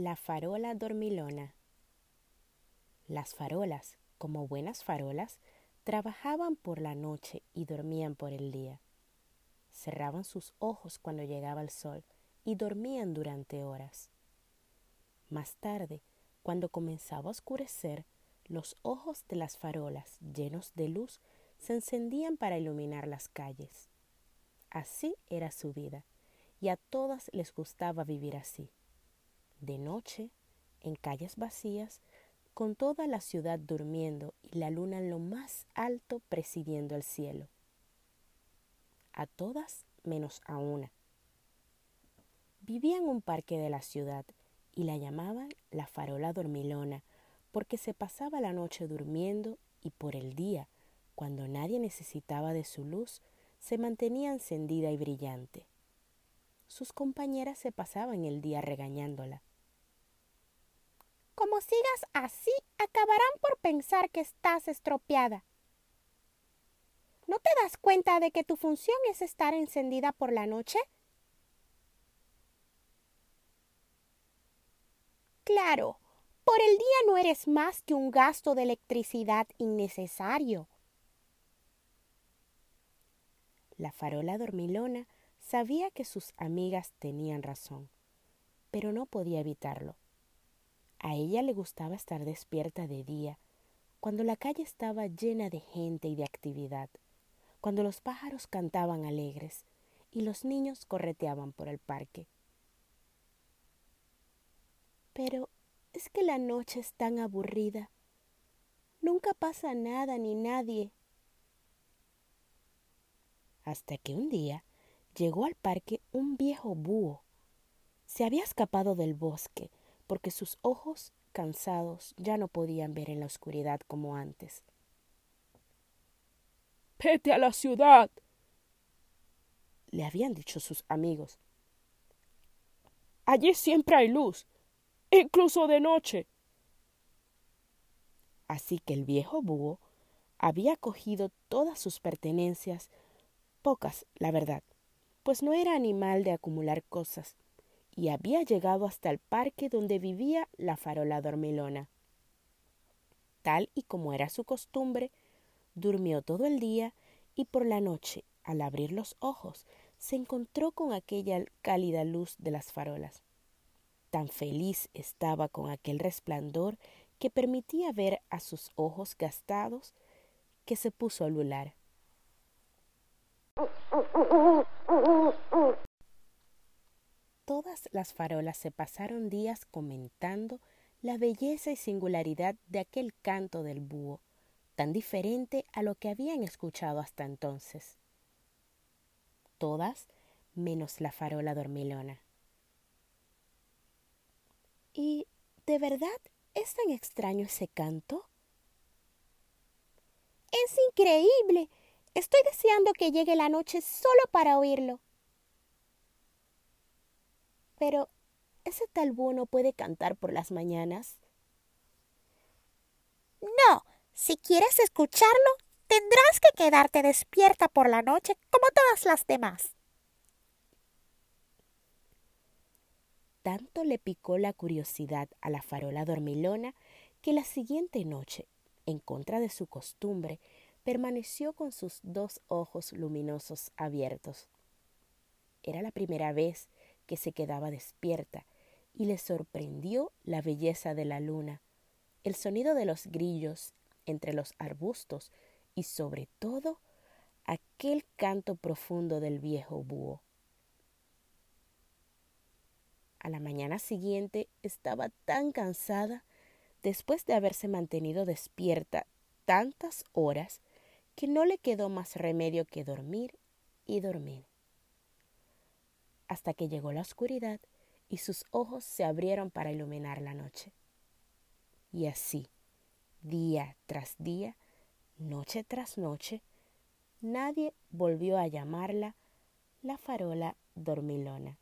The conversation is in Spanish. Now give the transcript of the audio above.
La farola dormilona. Las farolas, como buenas farolas, trabajaban por la noche y dormían por el día. Cerraban sus ojos cuando llegaba el sol y dormían durante horas. Más tarde, cuando comenzaba a oscurecer, los ojos de las farolas, llenos de luz, se encendían para iluminar las calles. Así era su vida, y a todas les gustaba vivir así. De noche, en calles vacías, con toda la ciudad durmiendo y la luna en lo más alto presidiendo el cielo. A todas menos a una. Vivía en un parque de la ciudad y la llamaban la farola dormilona porque se pasaba la noche durmiendo y por el día, cuando nadie necesitaba de su luz, se mantenía encendida y brillante. Sus compañeras se pasaban el día regañándola. Como sigas así, acabarán por pensar que estás estropeada. ¿No te das cuenta de que tu función es estar encendida por la noche? Claro, por el día no eres más que un gasto de electricidad innecesario. La farola dormilona sabía que sus amigas tenían razón, pero no podía evitarlo. A ella le gustaba estar despierta de día, cuando la calle estaba llena de gente y de actividad, cuando los pájaros cantaban alegres y los niños correteaban por el parque. Pero es que la noche es tan aburrida. Nunca pasa nada ni nadie. Hasta que un día llegó al parque un viejo búho. Se había escapado del bosque porque sus ojos, cansados, ya no podían ver en la oscuridad como antes. Vete a la ciudad, le habían dicho sus amigos. Allí siempre hay luz incluso de noche. Así que el viejo búho había cogido todas sus pertenencias, pocas, la verdad, pues no era animal de acumular cosas, y había llegado hasta el parque donde vivía la farola dormilona. Tal y como era su costumbre, durmió todo el día y por la noche, al abrir los ojos, se encontró con aquella cálida luz de las farolas. Tan feliz estaba con aquel resplandor que permitía ver a sus ojos gastados que se puso a lular. Todas las farolas se pasaron días comentando la belleza y singularidad de aquel canto del búho, tan diferente a lo que habían escuchado hasta entonces. Todas menos la farola dormilona. ¿Y de verdad es tan extraño ese canto? Es increíble. Estoy deseando que llegue la noche solo para oírlo. Pero, ¿ese tal búho no puede cantar por las mañanas? No, si quieres escucharlo, tendrás que quedarte despierta por la noche como todas las demás. Tanto le picó la curiosidad a la farola dormilona que la siguiente noche, en contra de su costumbre, permaneció con sus dos ojos luminosos abiertos. Era la primera vez que se quedaba despierta y le sorprendió la belleza de la luna, el sonido de los grillos entre los arbustos y sobre todo aquel canto profundo del viejo búho. A la mañana siguiente estaba tan cansada, después de haberse mantenido despierta tantas horas, que no le quedó más remedio que dormir y dormir. Hasta que llegó la oscuridad y sus ojos se abrieron para iluminar la noche. Y así, día tras día, noche tras noche, nadie volvió a llamarla la farola dormilona.